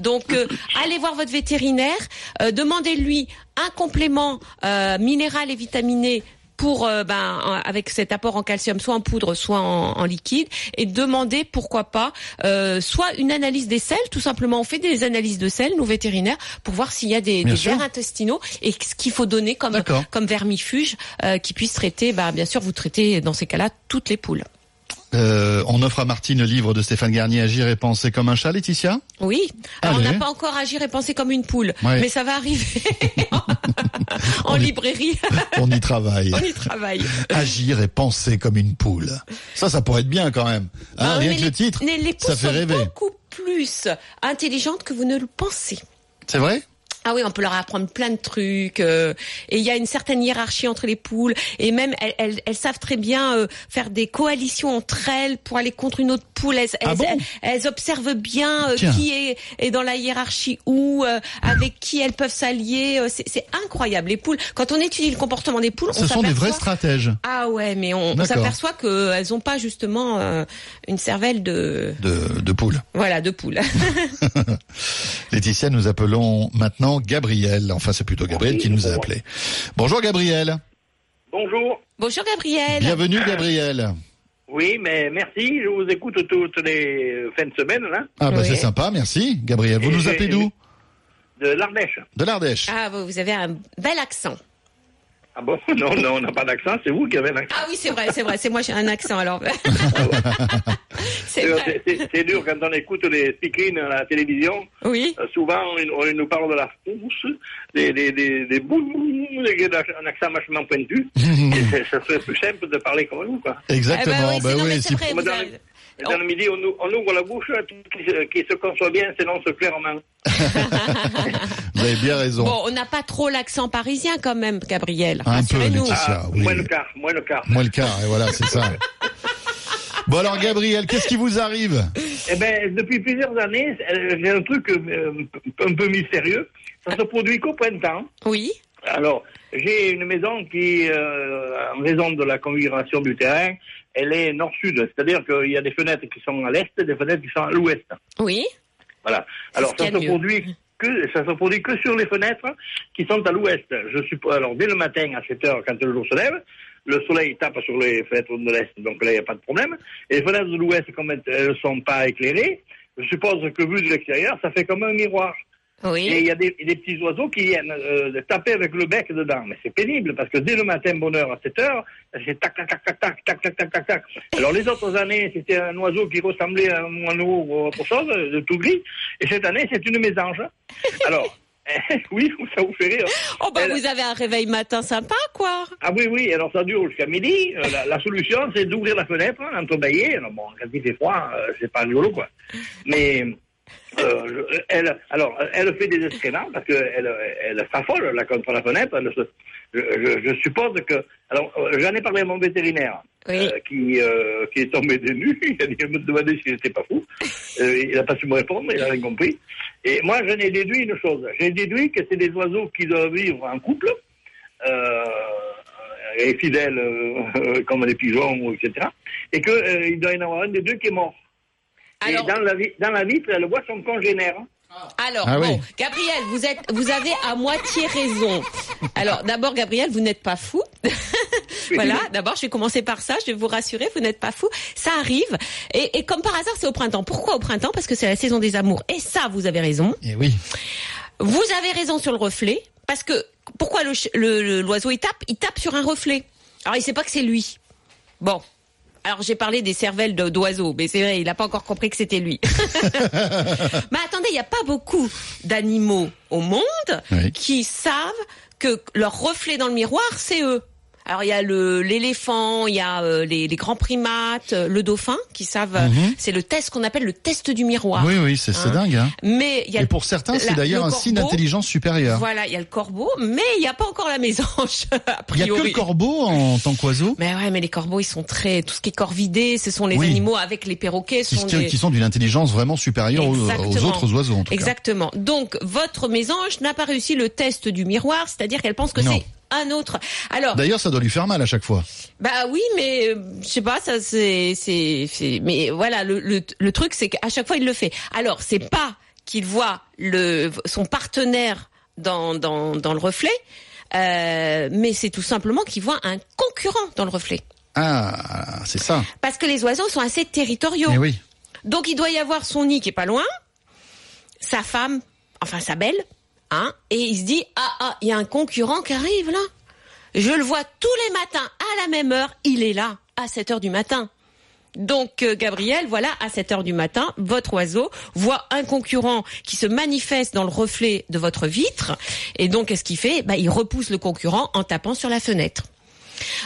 Donc euh, allez voir votre vétérinaire, euh, demandez-lui un complément euh, minéral et vitaminé pour euh, ben en- avec cet apport en calcium soit en poudre soit en, en liquide et demander pourquoi pas euh, soit une analyse des selles tout simplement. On fait des analyses de selles nous vétérinaires pour voir s'il y a des, des vers intestinaux et ce qu'il faut donner comme comme vermifuge euh, qui puisse traiter ben, bien sûr vous traitez dans ces cas-là toutes les poules Euh, on offre à Martine le livre de Stéphane Garnier, Agir et penser comme un chat, Laetitia oui alors on Allez. n'a pas encore agi et pensé comme une poule Ouais. mais ça va arriver en On y- librairie On y travaille. on y travaille Agir et penser comme une poule. Ça, ça pourrait être bien quand même. Hein, Ah rien que les- le titre, les ça fait sont rêver. beaucoup plus intelligentes que vous ne le pensez. C'est vrai? Ah oui, on peut leur apprendre plein de trucs. euh, et il y a une certaine hiérarchie entre les poules. Et même, elles, elles, elles savent très bien euh, faire des coalitions entre elles pour aller contre une autre poule. Elles, Ah elles, bon? elles- elles observent bien euh, qui est, est dans la hiérarchie où, euh, avec qui elles peuvent s'allier. euh, C'est incroyable. Les poules, quand on étudie le comportement des poules, on Ce sont des vrais stratèges Ah ouais, mais on, on s'aperçoit qu'elles n'ont pas justement euh, une cervelle de... de, de poules. Voilà, de poule. Laetitia, nous appelons maintenant Gabriel. Enfin, c'est plutôt Gabriel qui nous a appelé. Bonjour Gabriel. Bonjour. Bonjour Gabriel. Bienvenue Gabriel. Oui, mais merci. Je vous écoute toutes les fins de semaine, là, Ah bah Oui. c'est sympa, merci Gabriel. Vous Et nous appelez d'où? de l'Ardèche. De l'Ardèche. Ah, vous avez un bel accent. Ah bon? Non, non, on n'a pas d'accent. C'est vous qui avez l'accent. Ah oui, c'est vrai, c'est vrai. C'est moi, j'ai un accent alors. c'est C'est- dur quand on écoute les speakerines à la télévision. Oui. Euh, souvent, on, on nous parle de la frousse, des, des, des, des des- un accent vachement pointu. Et ça serait plus simple de parler comme vous, quoi. Exactement. Eh ben oui, c'est- non, oui, c'est vrai. Vous avez- le, dans le midi, on, on ouvre la bouche, tout qui, se- qui se conçoit bien, sinon se plaire en main. vous avez bien raison. Bon, on n'a pas trop l'accent parisien quand même, Gabriel. Un peu. Laetitia. Ah, oui. Moins le quart, moins le quart. Moi le quart, et voilà, c'est ça. Bon alors Gabriel, qu'est-ce qui vous arrive? Eh ben, depuis plusieurs années, euh, j'ai un truc euh, un peu mystérieux. Ça se produit qu'au printemps. Oui. Alors, j'ai une maison qui, euh, en raison de la configuration du terrain, elle est nord-sud. C'est-à-dire qu'il y a des fenêtres qui sont à l'est et des fenêtres qui sont à l'ouest. Oui. Voilà. Alors, ça se produit que, ça se produit que sur les fenêtres qui sont à l'ouest. Je suppose, alors, dès le matin, à 7 heures, quand le jour se lève, le soleil tape sur les fenêtres de l'est, donc là, il n'y a pas de problème. Et les fenêtres de l'ouest, comme elles ne sont pas éclairées, je suppose que vu de l'extérieur, ça fait comme un miroir. Et il y a des, des petits oiseaux qui viennent euh, taper avec le bec dedans. Mais c'est pénible parce que dès le matin, bonne heure à 7 heures, c'est tac, tac, tac, tac, tac, tac, tac, tac, tac, tac. Alors les autres années, c'était un oiseau qui ressemblait à un moineau ou autre chose, de tout gris. Et cette année, c'est une mésange. Alors, oui, ça vous fait rire. Oh bah Elle- vous avez un réveil matin sympa, quoi. Ah oui, oui, alors ça dure jusqu'à midi. Euh, la, la solution, c'est d'ouvrir la fenêtre, hein. Alors bon, quand il fait froid, euh, c'est pas rigolo, quoi. Mais euh, elle, alors, elle fait des excréments parce qu'elle elle, s'affole là contre la fenêtre. Elle se- je, je- je suppose que, alors, euh, j'en ai parlé à mon vétérinaire. Oui. euh, qui, euh, qui est tombé des nues, il a dit- me demandait s'il n'était pas fou. Il n'a pas su me répondre, il n'a rien compris. Et moi, j'en ai déduit une chose. J'ai déduit que c'est des oiseaux qui doivent vivre en couple, et fidèles comme les pigeons, etc. Et qu'il il doit y en avoir un des deux qui est mort. Alors, Et dans la, dans la vitre, elle voit son congénère. alors Ah bon, oui. Gabriel, vous êtes, vous avez à moitié raison. Alors, d'abord, Gabriel, vous n'êtes pas fou. voilà. D'abord, je vais commencer par ça. Je vais vous rassurer, vous n'êtes pas fou. Ça arrive. Et, et comme par hasard, c'est au printemps. Pourquoi au printemps? Parce que c'est la saison des amours. Et ça, vous avez raison. Et Eh oui. Vous avez raison sur le reflet, parce que pourquoi le ch- le- le- l'oiseau il tape Il tape sur un reflet? Alors il sait pas que c'est lui. Bon. Alors j'ai parlé des cervelles d'oiseaux, mais c'est vrai, il n'a pas encore compris que c'était lui. mais attendez, il n'y a pas beaucoup d'animaux au monde Oui. qui savent que leur reflet dans le miroir, c'est eux. Alors il y a le l'éléphant, il y a euh, les, les grands primates, euh, le dauphin qui savent. euh, Mhm. C'est le test qu'on appelle le test du miroir. Oui, oui, c'est c'est Hein. dingue. Hein. Mais il y a Et pour certains, c'est d'ailleurs le un signe d'intelligence supérieure. Voilà, il y a le corbeau, mais il n'y a pas encore la mésange. A Il y a que le corbeau en tant qu'oiseau Mais ouais, mais les corbeaux, ils sont très tout ce qui est corvidé, ce sont les Oui. animaux avec les perroquets. qui, Sont qui- des... qui sont d'une intelligence vraiment supérieure aux, autres oiseaux en tout cas. Exactement. Donc votre mésange n'a pas réussi le test du miroir, c'est-à-dire qu'elle pense que c'est un autre. Alors, D'ailleurs, ça doit lui faire mal à chaque fois. bah oui, mais euh, je sais pas, ça c'est c'est mais voilà le le, le truc c'est qu'à chaque fois il le fait. Alors, c'est pas qu'il voit le son partenaire dans dans dans le reflet, euh, mais c'est tout simplement qu'il voit un concurrent dans le reflet. Ah, c'est ça. Parce que les oiseaux sont assez territoriaux. Mais oui. Donc il doit y avoir son nid qui est pas loin, sa femme, enfin sa belle, hein, et il se dit ah ah, il y a un concurrent qui arrive là. Je le vois tous les matins à la même heure, il est là à 7 heures du matin. Donc euh, Gabriel, voilà, à 7 heures du matin, votre oiseau voit un concurrent qui se manifeste dans le reflet de votre vitre, et donc qu'est-ce qu'il fait? Bah, Il repousse le concurrent en tapant sur la fenêtre.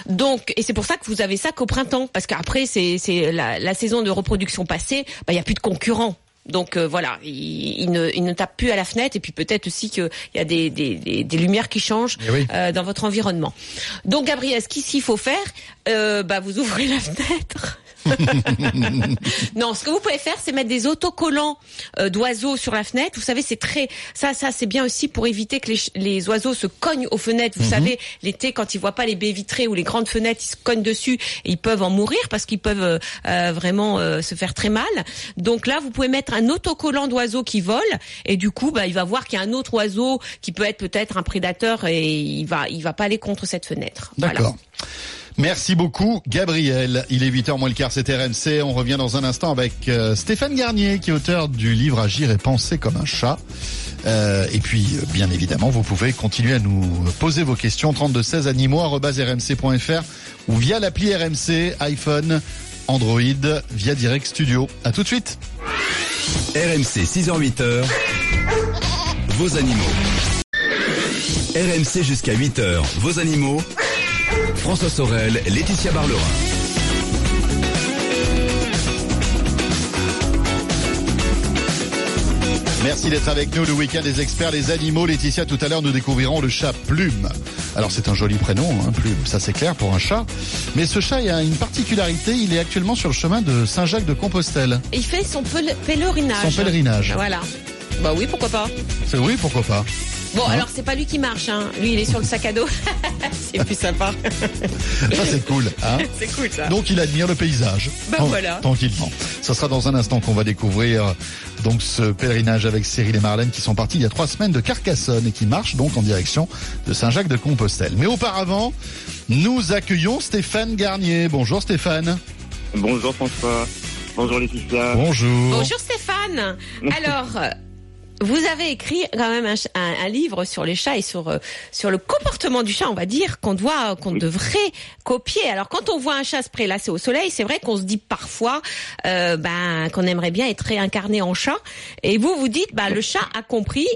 Donc, et c'est pour ça que vous avez ça qu'au printemps, parce qu'après c'est la, la saison de reproduction passée, bah il y a plus de concurrents. Donc euh, voilà, il, il ne, il ne tape plus à la fenêtre et puis peut-être aussi qu'il y a des, des, des, des lumières qui changent Eh oui. euh, dans votre environnement. Donc Gabriel, ce qu'ici faut faire, euh, bah vous ouvrez la fenêtre. non, ce que vous pouvez faire, c'est mettre des autocollants euh, d'oiseaux sur la fenêtre. Vous savez, c'est très ça, ça c'est bien aussi pour éviter que les, les oiseaux se cognent aux fenêtres. Vous savez, l'été quand ils voient pas les baies vitrées ou les grandes fenêtres, ils se cognent dessus et ils peuvent en mourir parce qu'ils peuvent euh, euh, vraiment se faire très mal. Donc là, vous pouvez mettre un autocollant d'oiseaux qui vole et du coup, bah, il va voir qu'il y a un autre oiseau qui peut être peut-être un prédateur et il va il va pas aller contre cette fenêtre. Voilà. Merci beaucoup, Gabriel. Il est 8h moins le quart, c'est RMC. On revient dans un instant avec euh, Stéphane Garnier, qui est auteur du livre Agir et penser comme un chat. Euh, et puis, euh, bien évidemment, vous pouvez continuer à nous poser vos questions. 32 16 animaux rmc.fr ou via l'appli RMC, iPhone, Android, via Direct Studio. À tout de suite. RMC 6h-8h, vos animaux. RMC jusqu'à 8h, vos animaux. François Sorel, Laetitia Barlerin. Merci d'être avec nous le week-end des experts, les animaux. Laetitia, tout à l'heure, nous découvrirons le chat Plume. Alors, c'est un joli prénom, hein, Plume, ça c'est clair pour un chat. Mais ce chat a une particularité, il est actuellement sur le chemin de Saint-Jacques-de-Compostelle. Il fait son pèlerinage. Son pèlerinage. Voilà. Bah oui, pourquoi pas. C'est oui, pourquoi pas Bon, Hein alors c'est pas lui qui marche, hein. Lui, il est sur le sac à dos. c'est plus sympa. Ça c'est cool. Hein c'est cool ça. donc il admire le paysage. Ben voilà. Tranquillement. Ce sera dans un instant qu'on va découvrir donc ce pèlerinage avec Cyril et Marlène qui sont partis il y a trois semaines de Carcassonne et qui marchent donc en direction de Saint-Jacques-de-Compostelle. Mais auparavant, nous accueillons Stéphane Garnier. Bonjour Stéphane. Bonjour François. Bonjour Laetitia. Bonjour. Bonjour Stéphane. Alors, euh, vous avez écrit quand même un, ch- un- un livre sur les chats et sur euh, sur le comportement du chat, on va dire, qu'on doit qu'on devrait copier. Alors, quand on voit un chat se prélasser au soleil, c'est vrai qu'on se dit parfois euh, ben qu'on aimerait bien être réincarné en chat. Et vous vous dites, bah le chat a compris.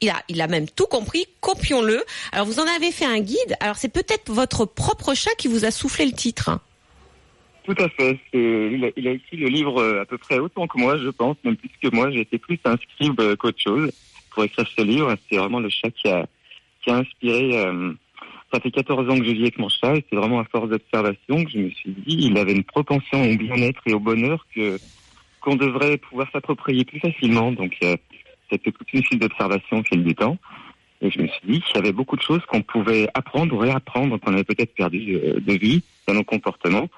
Il a, il a même tout compris, copions-le. Alors vous en avez fait un guide, alors c'est peut-être votre propre chat qui vous a soufflé le titre. Tout à fait. C'est- Il a, écrit le livre euh, à peu près autant que moi, je pense, même plus que moi. Été plus un scribe euh, qu'autre chose pour écrire ce livre. C'est vraiment le chat qui a, qui a inspiré. euh, ça fait 14 ans que je vis avec mon chat et c'est vraiment à force d'observation que je me suis dit il avait une propension au bien-être et au bonheur que qu'on devrait pouvoir s'approprier plus facilement. Donc euh, c'était toute une suite d'observations au fil du temps. Et je me suis dit qu'il y avait beaucoup de choses qu'on pouvait apprendre ou réapprendre, qu'on avait peut-être perdu euh, de vie dans nos comportements,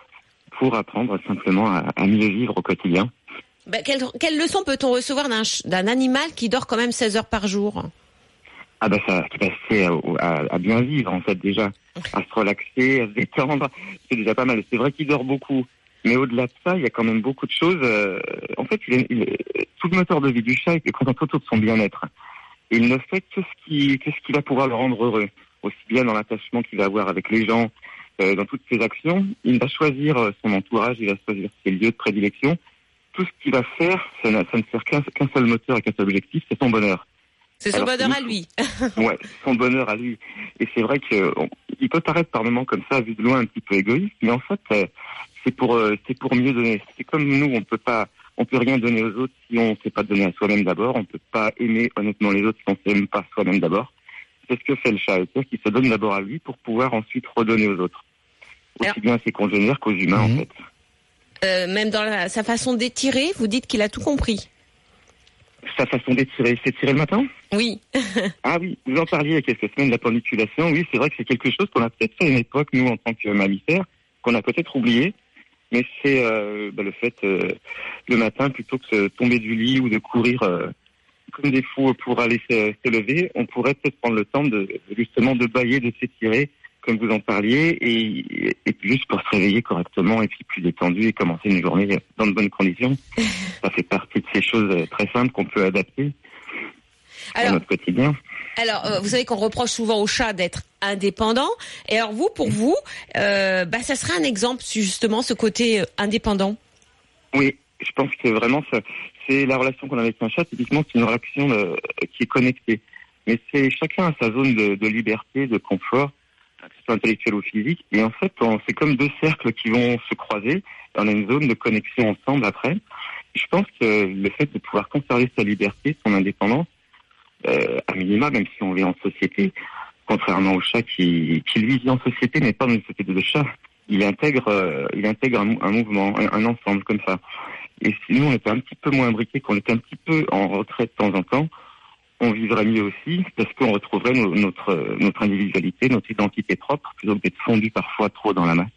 pour apprendre simplement à, à mieux vivre au quotidien. Ben, quelle, quelle leçon peut-on recevoir d'un animal qui dort quand même 16 heures par jour Ah bah ça, qui à, à, à bien vivre en fait déjà, à se relaxer, à se détendre, c'est déjà pas mal. C'est vrai qu'il dort beaucoup, mais au-delà de ça, il y a quand même beaucoup de choses. euh, en fait, il est, il est- tout le moteur de vie du chat est concentré autour de son bien-être. Il ne fait que ce qui, que ce qui va pouvoir le rendre heureux, aussi bien dans l'attachement qu'il va avoir avec les gens dans toutes ses actions. Il va choisir euh, son entourage, il va choisir ses lieux de prédilection. Tout ce qu'il va faire, ça, ne sert qu'un seul moteur et qu'un seul objectif, c'est son bonheur. C'est son Alors, bonheur nous- à lui. Ouais, son bonheur à lui. Et c'est vrai que on- il peut paraître par moments comme ça, vu de loin, un petit peu égoïste, mais en fait, euh, c'est pour euh, c'est pour mieux donner. C'est comme nous, on peut pas, on peut rien donner aux autres si on ne sait pas donner à soi-même d'abord. On peut pas aimer honnêtement les autres si on ne s'aime pas soi-même d'abord. C'est ce que fait le chat, c'est-à-dire qu'il se donne d'abord à lui pour pouvoir ensuite redonner aux autres, aussi Alors- bien à ses congénères qu'aux humains Mhm. en fait. Euh, même dans la- sa façon d'étirer, vous dites qu'il a tout compris. Sa façon d'étirer, c'est tirer le matin? Oui. Ah oui, vous en parliez il y a quelques semaines de la pendiculation. Oui, c'est vrai que c'est quelque chose qu'on a peut-être fait à une époque, nous, en tant que mammifères, qu'on a peut-être oublié. Mais c'est euh, bah, le fait, euh, le matin, plutôt que de tomber du lit ou de courir euh, comme des fous pour aller se, se lever, on pourrait peut-être prendre le temps de justement de bailler, de s'étirer, comme vous en parliez, et, juste pour se réveiller correctement et puis plus détendu et commencer une journée dans de bonnes conditions. Ça fait partie de ces choses très simples qu'on peut adapter à Alors, notre quotidien. alors euh, vous savez qu'on reproche souvent au chat d'être indépendant. Et alors vous, pour vous, euh, bah, ça serait un exemple, justement, ce côté euh, indépendant? Oui, je pense que vraiment, ça, c'est la relation qu'on a avec un chat. Typiquement, c'est une relation euh, qui est connectée. Mais c'est chacun a sa zone de, liberté, de confort, que ce soit intellectuel ou physique. Et en fait, c'est comme deux cercles qui vont se croiser. Et on a une zone de connexion ensemble après. Je pense que le fait de pouvoir conserver sa liberté, son indépendance, euh, à minima, même si on vit en société, contrairement au chat qui, qui lui vit en société, mais pas dans une société de chat. Il intègre, euh, il intègre un, mou- un mouvement, un ensemble comme ça. Et si nous, on était un petit peu moins imbriqués, qu'on était un petit peu en retrait de temps en temps, on vivrait mieux aussi parce qu'on retrouverait no- notre, notre individualité, notre identité propre, plutôt que d'être fondu parfois trop dans la masse.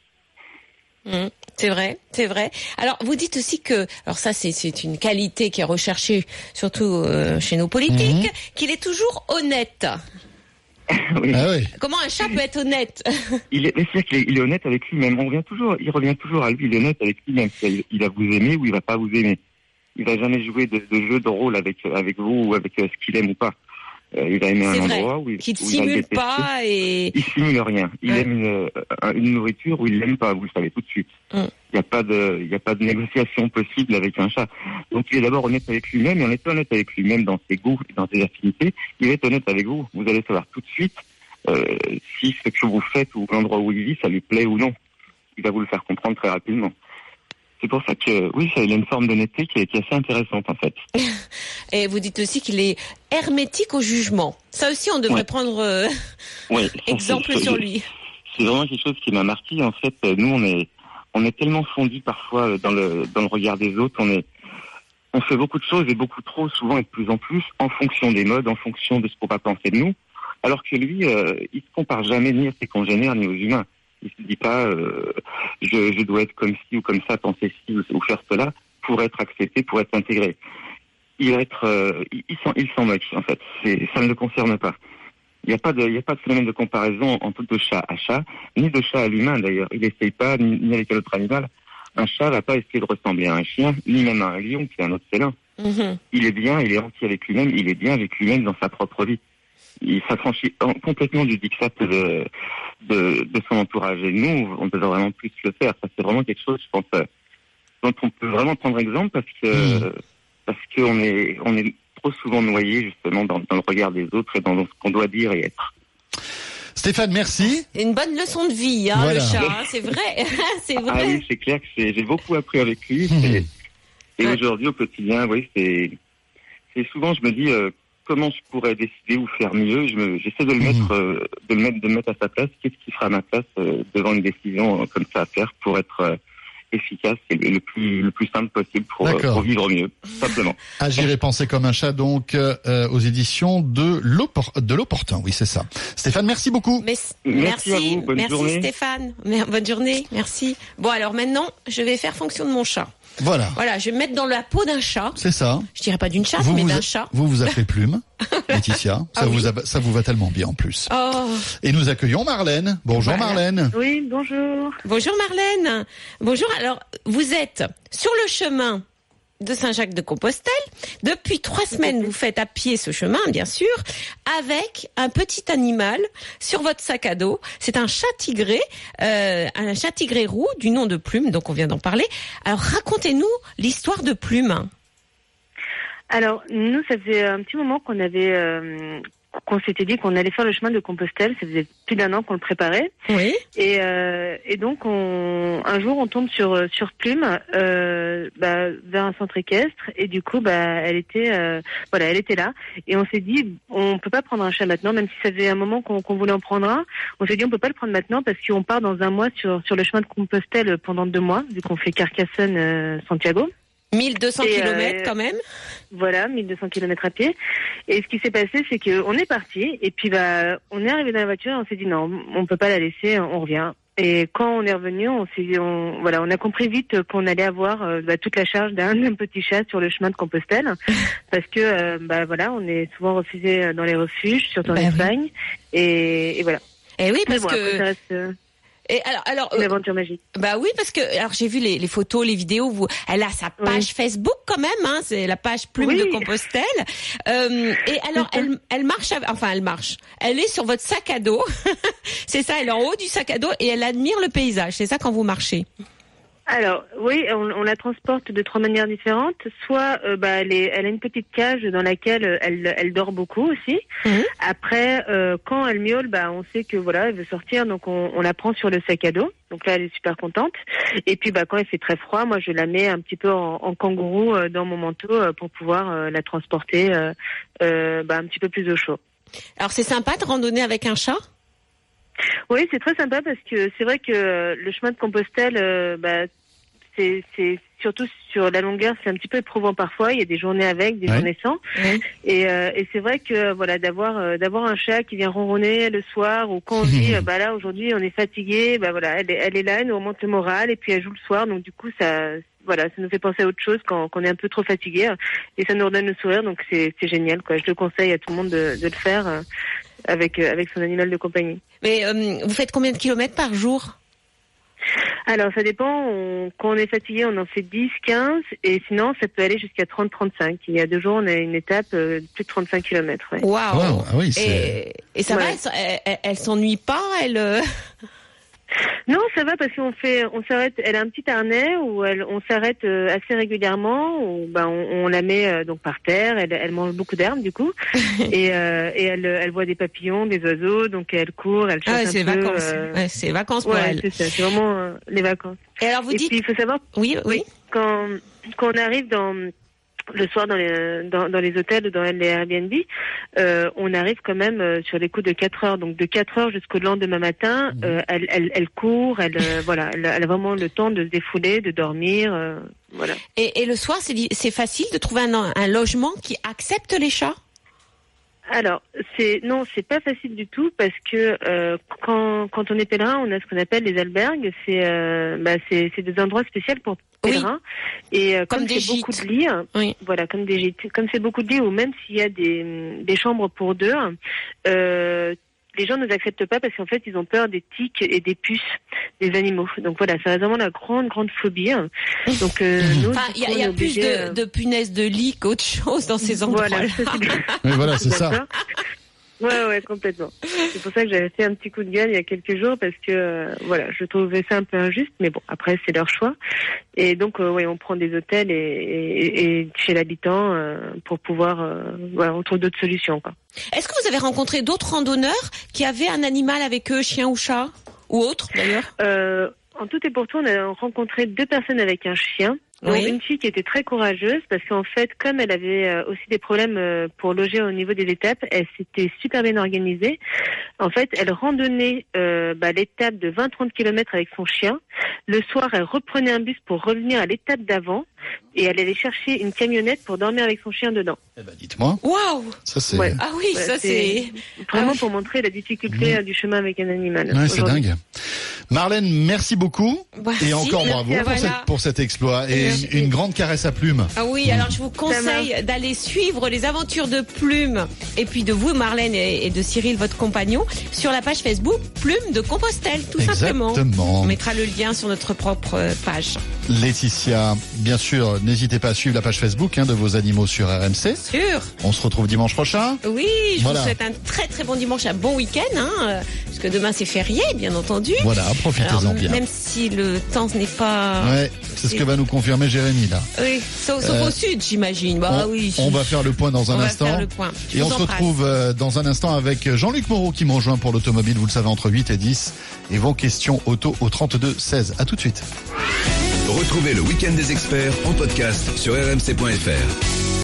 Mhm. C'est vrai, c'est vrai. Alors, vous dites aussi que, alors ça, c'est une qualité qui est recherchée surtout euh, chez nos politiques, qu'il est toujours honnête. Oui. Ah oui. Comment un chat peut être honnête Il est, mais c'est-à-dire qu'il est, il est honnête avec lui-même. On revient toujours, il revient toujours à lui. Il est honnête avec lui-même. Il, il va vous aimer ou il va pas vous aimer. Il va jamais jouer de, de jeu de rôle avec avec vous ou avec euh, ce qu'il aime ou pas. Euh, il va aimer un vrai. endroit où il, Qui ne où simule pas et Il simule rien. Il Ouais. aime une, euh, une nourriture ou il l'aime pas. Vous le savez tout de suite. Mm. Il n'y a pas de, il a pas de négociation possible avec un chat. Donc il est d'abord honnête avec lui-même et en étant honnête avec lui-même dans ses goûts et dans ses affinités, il être honnête avec vous. Vous allez savoir tout de suite euh, si ce que vous faites ou l'endroit où il vit, ça lui plaît ou non. Il va vous le faire comprendre très rapidement. C'est pour ça que oui, ça, il a une forme d'honnêteté qui est, qui est assez intéressante en fait. et vous dites aussi qu'il est hermétique au jugement. Ça aussi, on devrait Ouais. prendre euh, Ouais, exemple sur lui. c'est vraiment quelque chose qui m'a marqué. En fait, nous, on est, on est tellement fondus parfois euh, dans le, dans le regard des autres. On est, on fait beaucoup de choses et beaucoup trop, souvent et de plus en plus, en fonction des modes, en fonction de ce qu'on va penser de nous. Alors que lui, euh, il se compare jamais ni à ses congénères ni aux humains. Il se dit pas, euh, je, je dois être comme ci ou comme ça, penser ci ou, ou faire cela pour être accepté, pour être intégré. Il être, euh, il, il s'en, il s'en moque en fait. C'est, ça ne le concerne pas. Il n'y a pas de, il y a pas de phénomène de comparaison entre de chat à chat, ni de chat à l'humain d'ailleurs. Il n'essaye pas, ni, ni avec un autre animal. Un chat va pas essayer de ressembler à un chien, ni même à un lion qui est un autre félin. Mhm. Il est bien, il est entier avec lui-même, il est bien avec lui-même dans sa propre vie. Il s'affranchit en- complètement du diktat de, de, de son entourage. Et nous, on devrait vraiment plus le faire. Ça, c'est vraiment quelque chose, je pense, euh, dont on peut vraiment prendre exemple parce que, Mhm. parce qu'on est, on est trop souvent noyé justement dans, dans le regard des autres et dans ce qu'on doit dire et être. Stéphane, merci. C'est une bonne leçon de vie, hein, Voilà. le chat. hein, c'est vrai, c'est Ah vrai. oui, c'est clair que c'est- j'ai beaucoup appris avec lui. C'est- Et Ouais. aujourd'hui, au quotidien, oui, c'est, c'est souvent, je me dis, euh, comment je pourrais décider ou faire mieux. Je j'essaie de le mettre, euh, de le mettre, de le mettre à sa place. Qu'est-ce qui fera à ma place euh, devant une décision euh, comme ça à faire pour être euh, efficace et le, le plus, le plus simple possible pour, euh, vivre mieux, simplement. Agir et penser comme un chat, donc euh, aux éditions de l'Oppor- de l'Opportun. Oui, c'est ça. Stéphane, merci beaucoup. Mais- Merci merci, à vous, bonne merci journée. Stéphane. Bonne journée, merci. Bon alors maintenant, je vais faire fonction de mon chat. Voilà, Voilà, je vais me mettre dans la peau d'un chat. c'est ça. Je dirais pas d'une chatte, Vous mais d'un chat. vous vous appelez Plume, Laetitia. Ça Ah oui. vous a- ça vous va tellement bien en plus. Oh, Et nous accueillons Marlène. Bonjour Voilà. Marlène. Oui, bonjour. bonjour Marlène. Bonjour. Alors, vous êtes sur le chemin de Saint-Jacques-de-Compostelle. Depuis trois semaines, vous faites à pied ce chemin, bien sûr, avec un petit animal sur votre sac à dos. C'est un chat tigré, euh, un chat tigré roux du nom de Plume, donc on vient d'en parler. Alors racontez-nous l'histoire de Plume. Alors, nous, ça faisait un petit moment qu'on avait, euh, qu'on s'était dit qu'on allait faire le chemin de Compostelle. Ça faisait plus d'un an qu'on le préparait. Oui. Et, euh, et donc, on, un jour, on tombe sur sur Plume, euh, bah, vers un centre équestre, et du coup, bah, elle était, euh, voilà, elle était là. Et on s'est dit, on peut pas prendre un chat maintenant, même si ça faisait un moment qu'on voulait en prendre un. On s'est dit, on peut pas le prendre maintenant parce qu'on part dans un mois sur sur le chemin de Compostelle pendant deux mois, vu qu'on fait Carcassonne, euh, Santiago. 1200 Et, kilomètres euh, quand même. Voilà, 1200 km à pied. Et ce qui s'est passé, c'est que on est parti, et puis bah, on est arrivé dans la voiture, et on s'est dit non, on peut pas la laisser, on revient. Et quand on est revenu, on s'est, on, voilà, on a compris vite qu'on allait avoir euh, bah, toute la charge d'un d'un petit chat sur le chemin de Compostelle, parce que euh, bah voilà, on est souvent refusé dans les refuges, surtout en Bah oui. Espagne, et, et voilà. Et oui, Mais parce bon, après, ça que. reste Et alors, alors, une euh, aventure magique. bah oui, parce que alors j'ai vu les, les photos, les vidéos. Vous, elle a sa page Facebook quand même. Hein, c'est la page Plume Oui. de Compostelle. Euh, et alors, elle, elle marche. Enfin, elle marche. Elle est sur votre sac à dos. c'est ça. Elle est en haut du sac à dos et elle admire le paysage. C'est ça quand vous marchez. Alors oui, on, on la transporte de trois manières différentes. Soit euh, bah, elle, est, elle a une petite cage dans laquelle euh, elle, elle dort beaucoup aussi. Mhm. Après, euh, quand elle miaule, bah, on sait que voilà, elle veut sortir, donc on, on la prend sur le sac à dos. Donc là, elle est super contente. Et puis bah, quand il fait très froid, moi je la mets un petit peu en, en kangourou euh, dans mon manteau pour pouvoir la transporter bah, un petit peu plus au chaud. Alors c'est sympa de randonner avec un chat? Oui, c'est très sympa parce que c'est vrai que le chemin de Compostelle, euh, bah, c'est surtout sur la longueur, c'est un petit peu éprouvant parfois. Il y a des journées avec, des Ouais. journées sans. Et, euh, et c'est vrai que voilà, d'avoir euh, d'avoir un chat qui vient ronronner le soir ou quand on dit bah là aujourd'hui on est fatigué, bah voilà, elle est, elle est là, elle nous remonte le moral et puis elle joue le soir. Donc du coup ça voilà, ça nous fait penser à autre chose quand, quand on est un peu trop fatigué et ça nous redonne le sourire. Donc c'est génial quoi. Je le conseille à tout le monde de, de le faire euh, avec avec son animal de compagnie. Mais euh, vous faites combien de kilomètres par jour? Alors, ça dépend. On- quand on est fatigué, on en fait 10, 15. Et sinon, ça peut aller jusqu'à 30, 35. Il y a deux jours, on a une étape euh, de plus de 35 km. Ouais. Waouh Wow, ah oui, c'est. Et, et ça va, Ouais. elle, s- elle, elle- elle s'ennuie pas, elle. Non, ça va parce qu'on fait, on s'arrête. Elle a un petit harnais où elle, on s'arrête euh, assez régulièrement. Où, ben, on, on la met euh, donc par terre. Elle, elle mange beaucoup d'herbes du coup, et, euh, et elle, elle voit des papillons, des oiseaux. Donc elle court, elle Ah, chante c'est un peu. vacances. euh, Ouais, c'est vacances pour ouais, elle. c'est ça. C'est vraiment euh, les vacances. Et alors vous et dites, puis il faut savoir oui, oui. quand, quand on arrive dans le soir dans les, dans, dans les hôtels ou dans les Airbnb, euh, on arrive quand même euh, sur les coups de 4 heures. Donc de 4 heures jusqu'au lendemain matin, euh, elle, elle, elle court, elle, euh, voilà, elle, a- elle a vraiment le temps de se défouler, de dormir. euh, voilà. Et, et le soir, c'est facile de trouver un, un logement qui accepte les chats? Alors, c'est non, c'est pas facile du tout parce que euh, quand, quand on est pèlerin, on a ce qu'on appelle les albergues. C'est euh, bah, c'est c'est des endroits spéciaux pour Oui. pèlerins. Et euh, Comme c'est beaucoup de lits, Oui. voilà, comme des gîtes, comme c'est beaucoup de lits, ou même s'il y a des, des chambres pour deux, euh, les gens ne nous acceptent pas parce qu'en fait, ils ont peur des tiques et des puces des animaux. Donc voilà, ça vraiment la grande, grande phobie. Donc euh, nous, Enfin, du il y a, y plus de, euh, de punaises de lit qu'autre chose dans ces endroits. voilà, ça, c'est bien. Oui, voilà, c'est ça. Ouais, ouais, complètement. C'est pour ça que j'avais fait un petit coup de gueule il y a quelques jours parce que, euh, voilà, je trouvais ça un peu injuste, mais bon, après, c'est leur choix. Et donc, euh, ouais, on prend des hôtels et, et, et chez l'habitant euh, pour pouvoir, euh, voilà, on trouve d'autres solutions, quoi. Est-ce que vous avez rencontré d'autres randonneurs qui avaient un animal avec eux, chien ou chat ou autre d'ailleurs? Euh, en tout et pour tout, on a rencontré deux personnes avec un chien. Dont Oui. Une fille qui était très courageuse parce qu'en fait, comme elle avait euh, aussi des problèmes euh, pour loger au niveau des étapes, elle s'était super bien organisée. En fait, elle randonnait euh, bah, l'étape de 20-30 km avec son chien. Le soir, elle reprenait un bus pour revenir à l'étape d'avant et elle allait chercher une camionnette pour dormir avec son chien dedans. Eh ben, dites-moi, Waouh ça c'est. Ouais. Ah oui, Ouais, ça c'est-. Vraiment Ah oui. pour montrer la difficulté euh, du chemin avec un animal. Ouais, c'est dingue. Marlène, merci beaucoup. Merci. et encore bravo pour, voilà. cette- pour cet exploit. Et Merci. une, une grande caresse à plumes. Ah oui, alors je vous conseille d'aller suivre les aventures de Plume et puis de vous, Marlène, et et de Cyril, votre compagnon, sur la page Facebook Plume de Compostelle, tout simplement. Exactement. On mettra le lien sur notre propre euh, page. Laetitia, bien sûr, n'hésitez pas à suivre la page Facebook hein, de vos animaux sur RMC. Sûr. On se retrouve dimanche prochain. Oui, je Voilà. vous souhaite un très très bon dimanche, un bon week-end, hein, euh, parce que demain c'est férié, bien entendu. Voilà, profitez-en bien. Même si le temps n'est pas. Ouais, c'est ce que va nous confirmer Jérémy là. Oui, sauf, sauf Euh, au sud, j'imagine. Bah on, oui. on va faire le point dans un On va instant. faire le point. Je Et on se retrouve euh, dans un instant avec Jean-Luc Moreau qui me rejoint pour l'automobile, vous le savez, entre 8 et 10. Et vos questions auto au 32 16. À tout de suite. Retrouvez le week-end des experts en podcast sur rmc.fr.